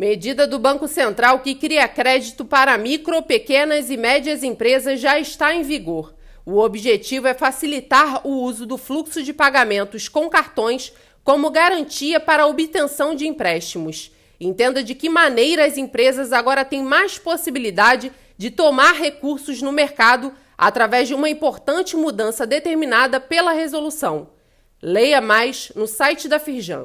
Medida do Banco Central que cria crédito para micro, pequenas e médias empresas já está em vigor. O objetivo é facilitar o uso do fluxo de pagamentos com cartões como garantia para a obtenção de empréstimos. Entenda de que maneira as empresas agora têm mais possibilidade de tomar recursos no mercado através de uma importante mudança determinada pela resolução. Leia mais no site da Firjan.